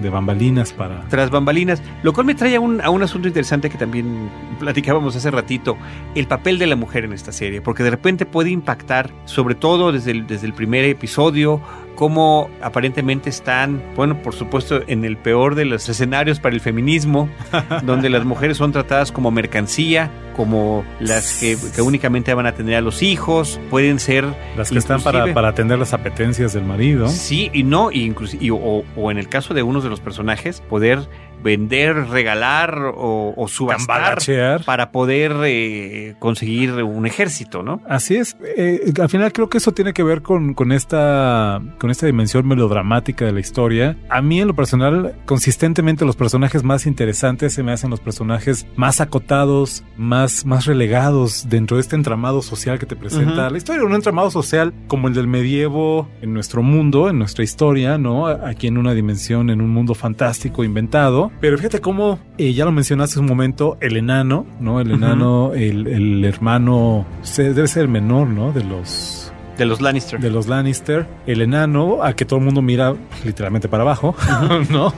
de bambalinas para... tras bambalinas, lo cual me trae a un, a un asunto interesante que también platicábamos hace ratito, el papel de la mujer en esta serie, porque de repente puede impactar, sobre todo desde desde el primer episodio, cómo aparentemente están, bueno, por supuesto, en el peor de los escenarios para el feminismo, donde las mujeres son tratadas como mercancía, como las que, que únicamente van a tener a los hijos, pueden ser Las que están para, inclusive- para atender las apetencias del marido. Sí y no, y inclusi- y- o, o en el caso de unos de los personajes, poder vender, regalar o, o subastar para poder eh, conseguir un ejército, ¿no? Así es. Eh, al final creo que eso tiene que ver con, con esta con esta dimensión melodramática de la historia. A mí en lo personal, consistentemente los personajes más interesantes se me hacen los personajes más acotados, más, más relegados dentro de este entramado social que te presenta la historia. Un entramado social como el del medievo en nuestro mundo, en nuestra historia, ¿no? Aquí en una dimensión, en un mundo fantástico inventado. Pero fíjate cómo, eh, ya lo mencionaste un momento, el enano, ¿no? El enano, el, el hermano, debe ser el menor, ¿no? De los De los Lannister. de los Lannister, el enano, a que todo el mundo mira literalmente para abajo, ¿no?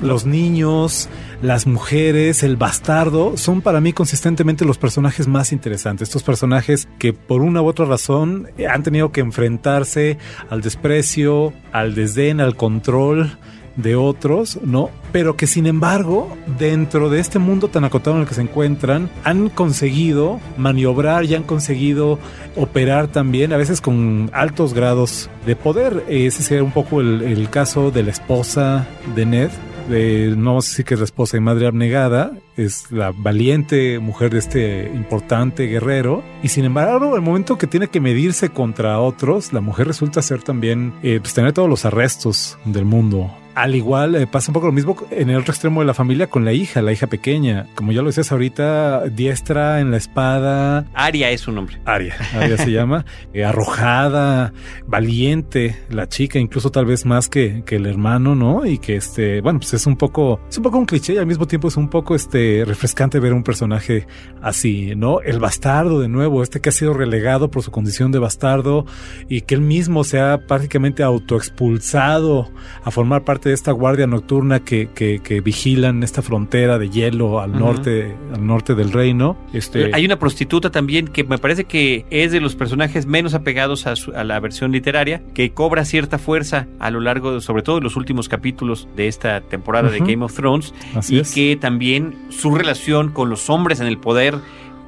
los niños, las mujeres, el bastardo, son para mí consistentemente los personajes más interesantes. Estos personajes que por una u otra razón han tenido que enfrentarse al desprecio, al desdén, al control de otros, ¿no? Pero que sin embargo, dentro de este mundo tan acotado en el que se encuentran, han conseguido maniobrar y han conseguido operar también, a veces con altos grados de poder. Ese sería un poco el, el caso de la esposa de Ned. De, no a decir que es la esposa y madre abnegada, es la valiente mujer de este importante guerrero. Y sin embargo, el momento que tiene que medirse contra otros, la mujer resulta ser también eh, pues, tener todos los arrestos del mundo. Al igual eh, pasa un poco lo mismo en el otro extremo de la familia con la hija, la hija pequeña. Como ya lo decías ahorita, diestra en la espada, Aria es su nombre. Aria, Aria se llama, eh, arrojada, valiente, la chica, incluso tal vez más que, que el hermano, ¿no? Y que este, bueno, pues es un poco, es un poco un cliché y al mismo tiempo es un poco este refrescante ver un personaje así, ¿no? El bastardo de nuevo, este que ha sido relegado por su condición de bastardo y que él mismo se ha prácticamente autoexpulsado a formar parte de esta guardia nocturna que, que, que vigilan esta frontera de hielo al norte, al norte del reino. Este, Hay una prostituta también que me parece que es de los personajes menos apegados a, su- a la versión literaria, que cobra cierta fuerza a lo largo, de- sobre todo de los últimos capítulos de esta temporada de. Game of Thrones, Así y es. que también su relación con los hombres en el poder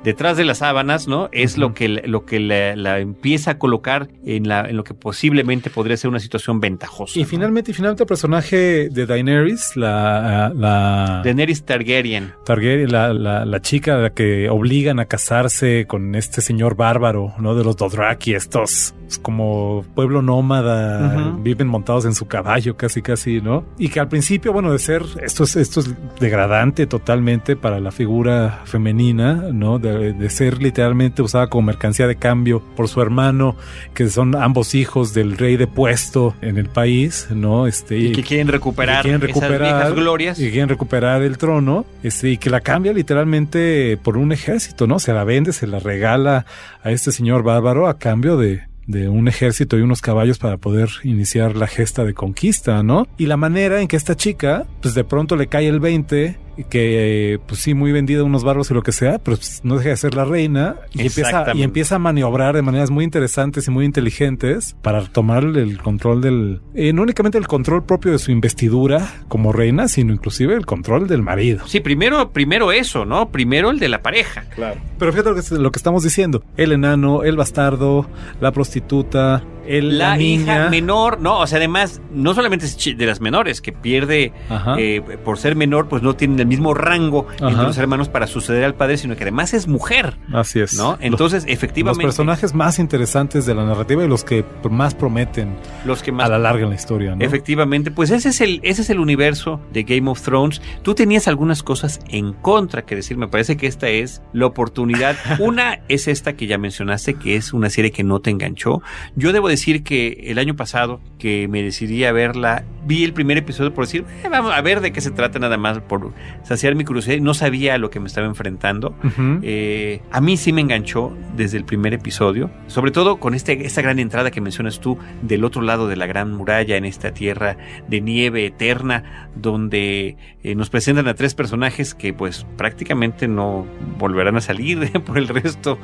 detrás de las sábanas, ¿no? Es lo que, lo que la, la empieza a colocar en, la, en lo que posiblemente podría ser una situación ventajosa. Y ¿no? finalmente, finalmente el personaje de Daenerys, la, la Daenerys Targaryen. Targaryen, la, la, la chica a la que obligan a casarse con este señor bárbaro, ¿no? De los Dothraki, estos pues, como pueblo nómada, viven montados en su caballo, casi, casi, ¿no? Y que al principio, bueno, de ser, esto es, esto es degradante totalmente para la figura femenina, ¿no? De, de ser literalmente usada como mercancía de cambio por su hermano, que son ambos hijos del rey de puesto en el país, ¿no? Este, Y que quieren recuperar, que quieren recuperar esas viejas glorias. y quieren recuperar el trono este, y que la cambia literalmente por un ejército, ¿no? Se la vende, se la regala a este señor bárbaro a cambio de, de un ejército y unos caballos para poder iniciar la gesta de conquista, ¿no? Y la manera en que esta chica, pues de pronto le cae el 20 que pues sí, muy vendida unos barbos y lo que sea, pero pues, no deja de ser la reina y empieza, y empieza a maniobrar de maneras muy interesantes y muy inteligentes para tomar el control del, eh, no únicamente el control propio de su investidura como reina, sino inclusive el control del marido. Sí, primero, primero eso, ¿no? Primero el de la pareja. Claro. Pero fíjate lo que, lo que estamos diciendo. El enano, el bastardo, la prostituta, el, La, la, niña. hija menor, no, o sea, además, no solamente es de las menores, que pierde eh, por ser menor, pues no tienen el mismo rango entre Ajá. los hermanos para suceder al padre, sino que además es mujer, Así es. ¿no? Entonces, los, efectivamente, los personajes más interesantes de la narrativa y los que más prometen los que más a la larga en la historia, ¿no? Efectivamente, pues ese es el ese es el universo de Game of Thrones. Tú tenías algunas cosas en contra que decir, me parece que esta es la oportunidad. Una es esta que ya mencionaste, que es una serie que no te enganchó. Yo debo decir que el año pasado que me decidí a verla, vi el primer episodio por decir, "Eh, vamos a ver de qué se trata nada más por saciar mi curiosidad. No sabía a lo que me estaba enfrentando. Eh, a mí sí me enganchó desde el primer episodio, sobre todo con este, esta gran entrada que mencionas tú del otro lado de la gran muralla en esta tierra de nieve eterna, donde eh, nos presentan a tres personajes que pues prácticamente no volverán a salir por el resto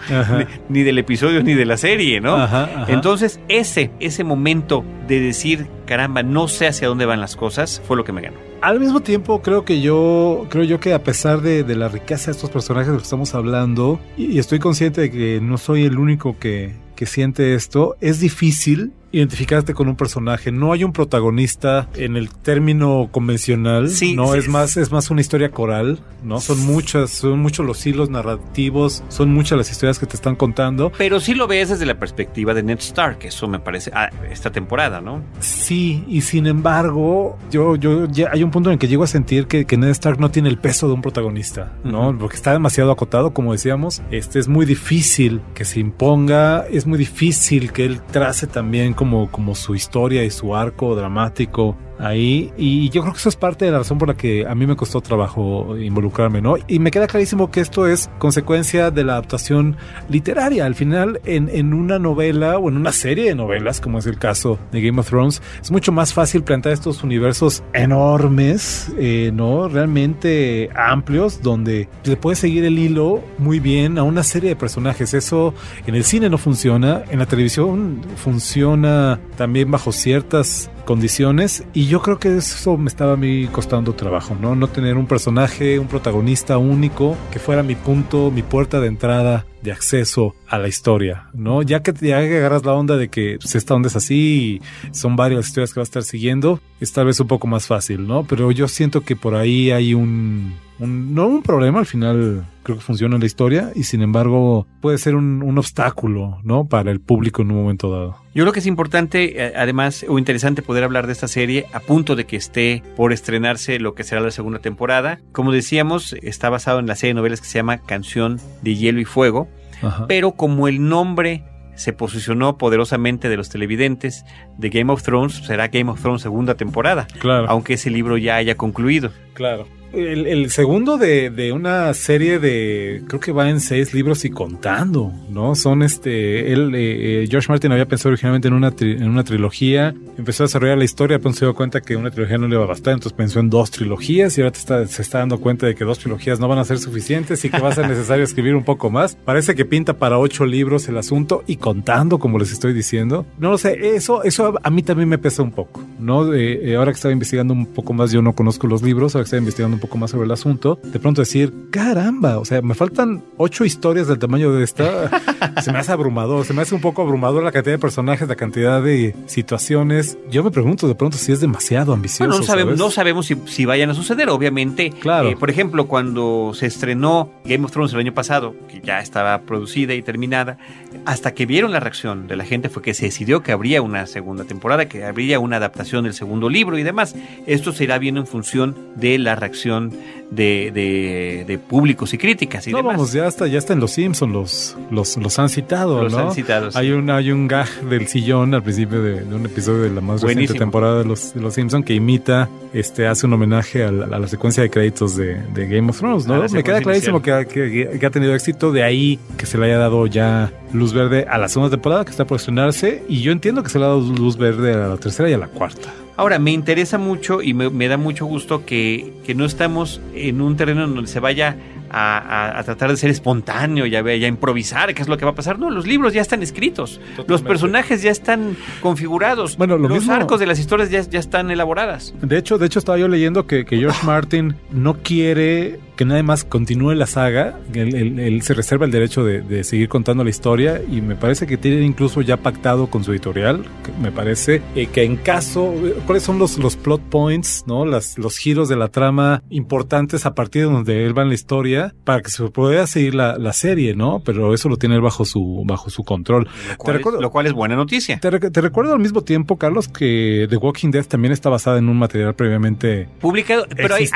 ni, ni del episodio ni de la serie, ¿no? Ajá, ajá. Entonces ese, ese momento de decir, caramba, no sé hacia dónde van las cosas, fue lo que me ganó. Al mismo tiempo, creo que yo, creo yo que a pesar de, de la riqueza de estos personajes de los que estamos hablando, y, y estoy consciente de que no soy el único que, que siente esto, es difícil identificarte con un personaje. No hay un protagonista en el término convencional. Sí, no sí. es más, es más una historia coral, ¿no? Son muchas, son muchos los hilos narrativos, son muchas las historias que te están contando. Pero sí lo ves desde la perspectiva de Ned Stark, eso me parece, ah, esta temporada, ¿no? Sí, y sin embargo, yo, yo ya hay un punto en el que llego a sentir que, que Ned Stark no tiene el peso de un protagonista, ¿no? Porque está demasiado acotado, como decíamos. Este es muy difícil que se imponga, es muy difícil que él trace también como, como su historia y su arco dramático ahí. Y yo creo que eso es parte de la razón por la que a mí me costó trabajo involucrarme, ¿no? Y me queda clarísimo que esto es consecuencia de la adaptación literaria. Al final, en, en una novela o en una serie de novelas, como es el caso de Game of Thrones, es mucho más fácil plantear estos universos enormes, eh, ¿no? Realmente amplios, donde le puedes seguir el hilo muy bien a una serie de personajes. Eso en el cine no funciona, en la televisión funciona también bajo ciertas condiciones y yo creo que eso me estaba a mí costando trabajo, ¿no? No tener un personaje, un protagonista único que fuera mi punto, mi puerta de entrada de acceso a la historia, ¿no? Ya que ya agarras la onda de que pues, esta onda es así y son varias historias que vas a estar siguiendo, es tal vez un poco más fácil, ¿no? Pero yo siento que por ahí hay un, un no un problema, al final creo que funciona la historia y sin embargo puede ser un, un obstáculo, ¿no? Para el público en un momento dado. Yo creo que es importante, eh, además, o interesante poder hablar de esta serie a punto de que esté por estrenarse lo que será la segunda temporada. Como decíamos, está basado en la serie de novelas que se llama Canción de Hielo y Fuego, Ajá. pero como el nombre se posicionó poderosamente de los televidentes de Game of Thrones, será Game of Thrones segunda temporada, Claro. aunque ese libro ya haya concluido. Claro. El, segundo de, de una serie de, creo que va en seis libros y contando, ¿no? Son este, él, eh, eh, George Martin había pensado originalmente en una, tri- en una trilogía, empezó a desarrollar la historia, pero se dio cuenta que una trilogía no le iba a bastar, entonces pensó en dos trilogías y ahora te está, se está dando cuenta de que dos trilogías no van a ser suficientes y que va a ser necesario escribir un poco más. Parece que pinta para ocho libros el asunto y contando, como les estoy diciendo. No lo sé, eso, eso a mí también me pesa un poco, ¿no? Eh, eh, ahora que estaba investigando un poco más, yo no conozco los libros, ahora que estaba investigando un poco más sobre el asunto, de pronto decir, caramba, o sea, me faltan ocho historias del tamaño de esta. se me hace abrumador, se me hace un poco abrumador la cantidad de personajes, la cantidad de situaciones. Yo me pregunto de pronto si es demasiado ambicioso. Bueno, no sabemos, no sabemos si, si vayan a suceder, obviamente. Claro. Eh, por ejemplo, cuando se estrenó Game of Thrones el año pasado, que ya estaba producida y terminada, hasta que vieron la reacción de la gente fue que se decidió que habría una segunda temporada, que habría una adaptación del segundo libro y demás. Esto se irá viendo en función de la reacción de, de- de públicos y críticas y No, demás. vamos, ya está, ya está en los Simpsons, los, los, los han citado, Los ¿no? han citado, sí. Hay un, hay un gag del sillón al principio de, de un episodio de la más reciente temporada de los, de los Simpsons que imita, este, hace un homenaje a la, a la secuencia de créditos de, de Game of Thrones, ¿no? Me queda clarísimo que, ha- que, que ha tenido éxito, de ahí que se le haya dado ya luz verde a la segunda temporada que está por estrenarse y yo entiendo que se le ha dado luz verde a la tercera y a la cuarta. Ahora, me interesa mucho y me, me da mucho gusto que, que no estamos en un terreno en donde se vaya a, a- a tratar de ser espontáneo y a, y a improvisar qué es lo que va a pasar. No, los libros ya están escritos, los personajes ya están configurados, Bueno, lo los mismo- arcos de las historias ya, ya están elaboradas. De hecho, de hecho estaba yo leyendo que, que George Martin no quiere que nadie más continúe la saga. Él, él- él se reserva el derecho de, de seguir contando la historia y me parece que tiene incluso ya pactado con su editorial. que me parece eh, que en caso, ¿cuáles son los, los plot points, no? Las, los giros de la trama importantes a partir de donde él va en la historia para que se pueda seguir la, la serie, ¿no? Pero eso lo tiene él bajo su, bajo su control. Lo cual, es, recuerdo- lo cual es buena noticia. Te, te recuerdo al mismo tiempo, Carlos, que The Walking Dead también está basada en un material previamente Publicado, pero ahí,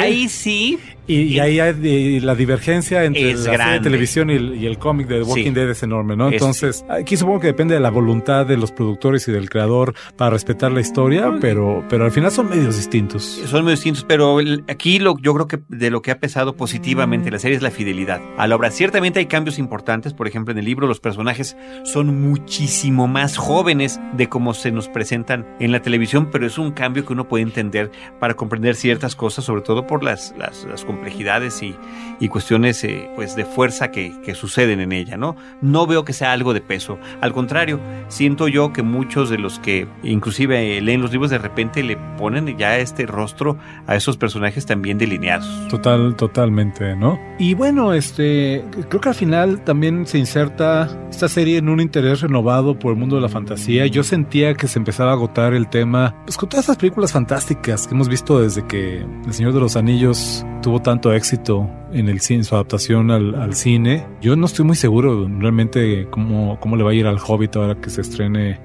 ahí sí Y, y ahí hay de- la divergencia entre la serie de televisión y el, y el cómic de The Walking Sí. Dead es enorme, ¿no? Es- Entonces, aquí supongo que depende de la voluntad de los productores y del creador para respetar la historia, pero, pero al final son medios distintos. Son muy distintos, pero el- aquí lo, yo creo que de lo que ha pesado positivamente la serie es la fidelidad a la obra. Ciertamente hay cambios importantes, por ejemplo, en el libro los personajes son muchísimo más jóvenes de como se nos presentan en la televisión, pero es un cambio que uno puede entender para comprender ciertas cosas, sobre todo por las, las, las complejidades y, y cuestiones eh, pues de fuerza que, que suceden en ella, ¿no? No veo que sea algo de peso. Al contrario, siento yo que muchos de los que inclusive eh, leen los libros de repente le ponen ya este rostro a esos personajes también delineados. Total, totalmente, ¿no? Y bueno, este, creo que al final también se inserta esta serie en un interés renovado por el mundo de la fantasía. Yo sentía que se empezaba a agotar el tema, pues con todas estas películas fantásticas que hemos visto desde que El Señor de los Anillos tuvo tanto éxito en el cine, su adaptación al, al cine. Yo no estoy muy seguro realmente cómo, cómo le va a ir al Hobbit ahora que se estrene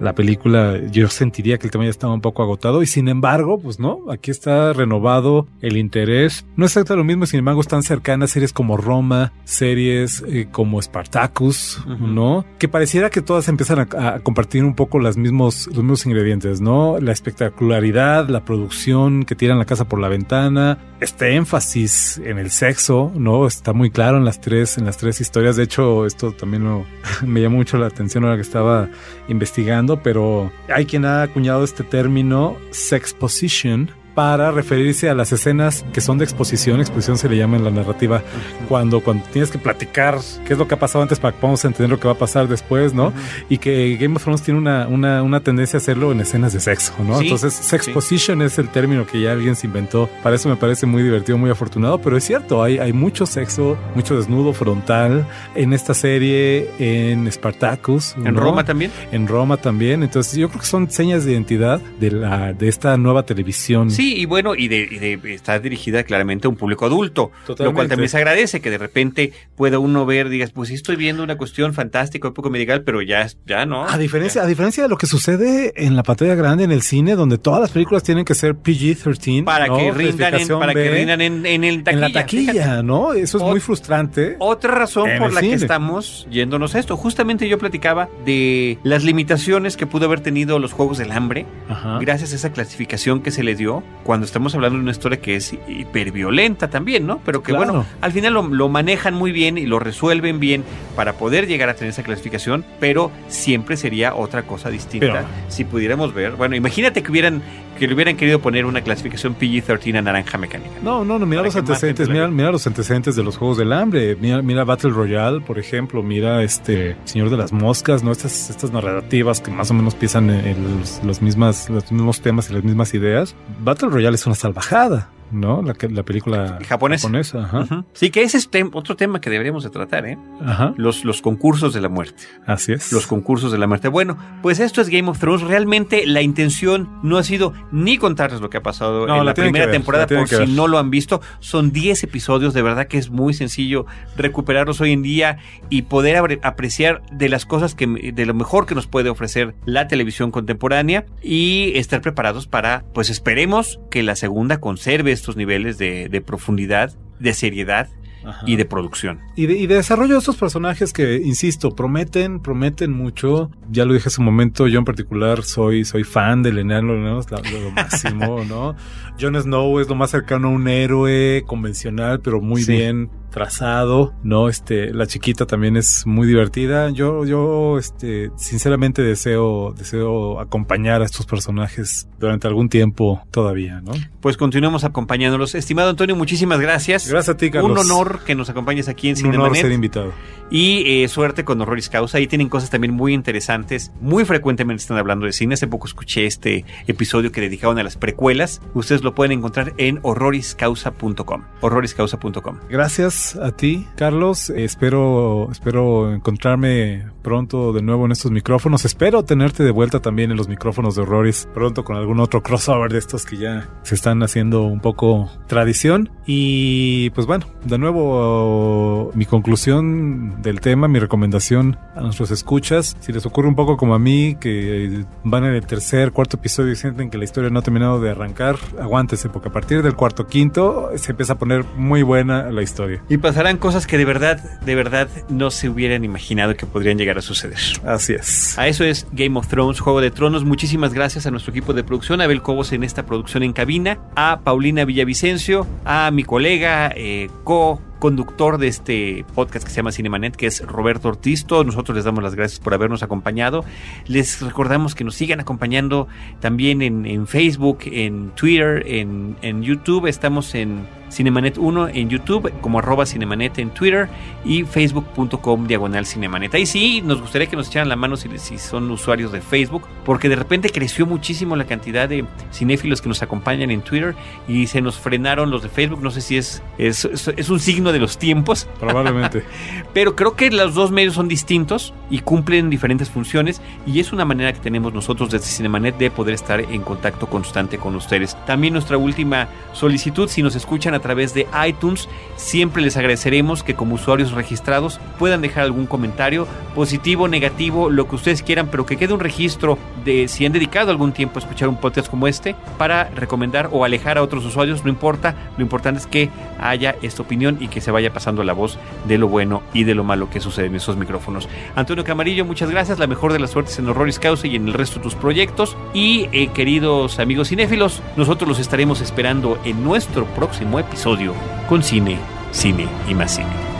la película, yo sentiría que el tema ya estaba un poco agotado y sin embargo, pues no, aquí está renovado el interés. No es exactamente lo mismo, sin embargo, están cercanas series como Roma, series eh, como Spartacus. ¿no? Que pareciera que todas empiezan a, a compartir un poco las mismos, los mismos ingredientes, ¿no? La espectacularidad, la producción que tiran la casa por la ventana, este énfasis en el sexo, ¿no? Está muy claro en las tres, en las tres historias. De hecho, esto también lo- me llamó mucho la atención ahora que estaba investigando, pero hay quien ha acuñado este término sex position para referirse a las escenas que son de exposición, exposición se le llama en la narrativa, cuando, cuando tienes que platicar qué es lo que ha pasado antes para que podamos entender lo que va a pasar después, ¿no? Y que Game of Thrones tiene una, una, una tendencia a hacerlo en escenas de sexo, ¿no? Sí, Entonces, sex sí. position es el término que ya alguien se inventó. Para eso me parece muy divertido, muy afortunado, pero es cierto, hay, hay mucho sexo, mucho desnudo frontal en esta serie, en Spartacus. En ¿no? Roma también. En Roma también. Entonces, yo creo que son señas de identidad de, la, de esta nueva televisión. Sí, y bueno, y, de, y de- está dirigida claramente a un público adulto, lo Totalmente. cual también se agradece que de repente pueda uno ver, digas, pues sí estoy viendo una cuestión fantástica, un poco medical, pero ya, ya no. A diferencia, a diferencia de lo que sucede en la pantalla grande en el cine, donde todas las películas tienen que ser PG-13 para ¿no? que rindan, en, que rindan en, en el taquilla. en la taquilla, fíjate. ¿no? Eso es muy frustrante. Otra razón por la que estamos yéndonos a esto. Justamente yo platicaba de las limitaciones que pudo haber tenido los Juegos del Hambre Ajá. gracias a esa clasificación que se le dio cuando estamos hablando de una historia que es hiperviolenta también, ¿no? Pero que Claro. bueno, al final lo, lo manejan muy bien y lo resuelven bien para poder llegar a tener esa clasificación, pero siempre sería otra cosa distinta Pero- si pudiéramos ver. Bueno, imagínate que hubieran que le hubieran querido poner una clasificación PG-13 a Naranja Mecánica. No, no, no, mira los antecedentes, mira, mira los antecedentes de los Juegos del Hambre, mira, mira Battle Royale, por ejemplo, mira este Señor de las Moscas, ¿no? Estas, estas narrativas que más o menos piensan en, en los, los mismas, los mismos temas y las mismas ideas. Battle Royale es una salvajada, ¿no? La, la película Japonesa. ajá. Sí, que ese es tem- otro tema que deberíamos de tratar, ¿eh? Ajá, Los, los concursos de la muerte. así es. Los concursos de la muerte. Bueno, pues esto es Game of Thrones. Realmente la intención no ha sido ni contarles lo que ha pasado No, en la primera ver, temporada, por si ver. no lo han visto. Son 10 episodios, de verdad que es muy sencillo recuperarlos hoy en día y poder apreciar de las cosas que, de lo mejor que nos puede ofrecer la televisión contemporánea y estar preparados para, pues esperemos que la segunda conserve estos niveles de, de profundidad, de seriedad Ajá. y de producción. Y de, y de desarrollo de estos personajes que, insisto, prometen, prometen mucho. Ya lo dije hace un momento, yo en particular soy, soy fan del enano, ¿no? Es la- lo, lo máximo, ¿no? Jon Snow es lo más cercano a un héroe convencional, pero muy Sí. bien trazado, ¿no? Este, la chiquita también es muy divertida. Yo, yo, este, sinceramente deseo, deseo acompañar a estos personajes durante algún tiempo todavía, ¿no? Pues continuamos acompañándolos. Estimado Antonio, muchísimas gracias. Gracias a ti, Carlos. Un honor que nos acompañes aquí en Un honor Cinemanet. ser invitado. Y eh, suerte con Horroris Causa. Ahí tienen cosas también muy interesantes. Muy frecuentemente están hablando de cine. Hace poco escuché este episodio que dedicaban a las precuelas. Ustedes lo pueden encontrar en horroriscausa.com. Horroriscausa.com. Gracias a ti, Carlos. Espero, espero encontrarme pronto de nuevo en estos micrófonos. Espero tenerte de vuelta también en los micrófonos de Horroris pronto con algún otro crossover de estos que ya se están haciendo un poco tradición. Y pues bueno, de nuevo mi conclusión del tema, mi recomendación a nuestros escuchas, si les ocurre un poco como a mí, que van en el tercer, cuarto episodio y sienten que la historia no ha terminado de arrancar, aguántese, porque a partir del cuarto, quinto se empieza a poner muy buena la historia. Y pasarán cosas que de verdad, de verdad no se hubieran imaginado que podrían llegar a suceder. Así es. A eso es Game of Thrones, Juego de Tronos. Muchísimas gracias a nuestro equipo de producción, a Abel Cobos en esta producción en cabina, a Paulina Villavicencio, a mi colega, eh, co conductor de este podcast que se llama Cinemanet, que es Roberto Ortiz. Todos nosotros les damos las gracias por habernos acompañado. Les recordamos que nos sigan acompañando también en, en Facebook, en Twitter, en, en YouTube. Estamos en Cinemanet 1 en YouTube, como arroba Cinemanet en Twitter y facebook.com diagonal Cinemanet. Ahí sí, nos gustaría que nos echaran la mano si, si son usuarios de Facebook, porque de repente creció muchísimo la cantidad de cinéfilos que nos acompañan en Twitter y se nos frenaron los de Facebook. No sé si es, es, es, es un signo de los tiempos. Probablemente. Pero creo que los dos medios son distintos y cumplen diferentes funciones y es una manera que tenemos nosotros desde Cinemanet de poder estar en contacto constante con ustedes. También nuestra última solicitud, si nos escuchan a través de iTunes, siempre les agradeceremos que como usuarios registrados puedan dejar algún comentario positivo, negativo, lo que ustedes quieran, pero que quede un registro de si han dedicado algún tiempo a escuchar un podcast como este para recomendar o alejar a otros usuarios, no importa, lo importante es que haya esta opinión y que se vaya pasando la voz de lo bueno y de lo malo que sucede en esos micrófonos. Antonio Camarillo, muchas gracias, la mejor de las suertes en Horroris Causa y en el resto de tus proyectos. Y eh, queridos amigos cinéfilos, nosotros los estaremos esperando en nuestro próximo episodio con cine, cine y más cine.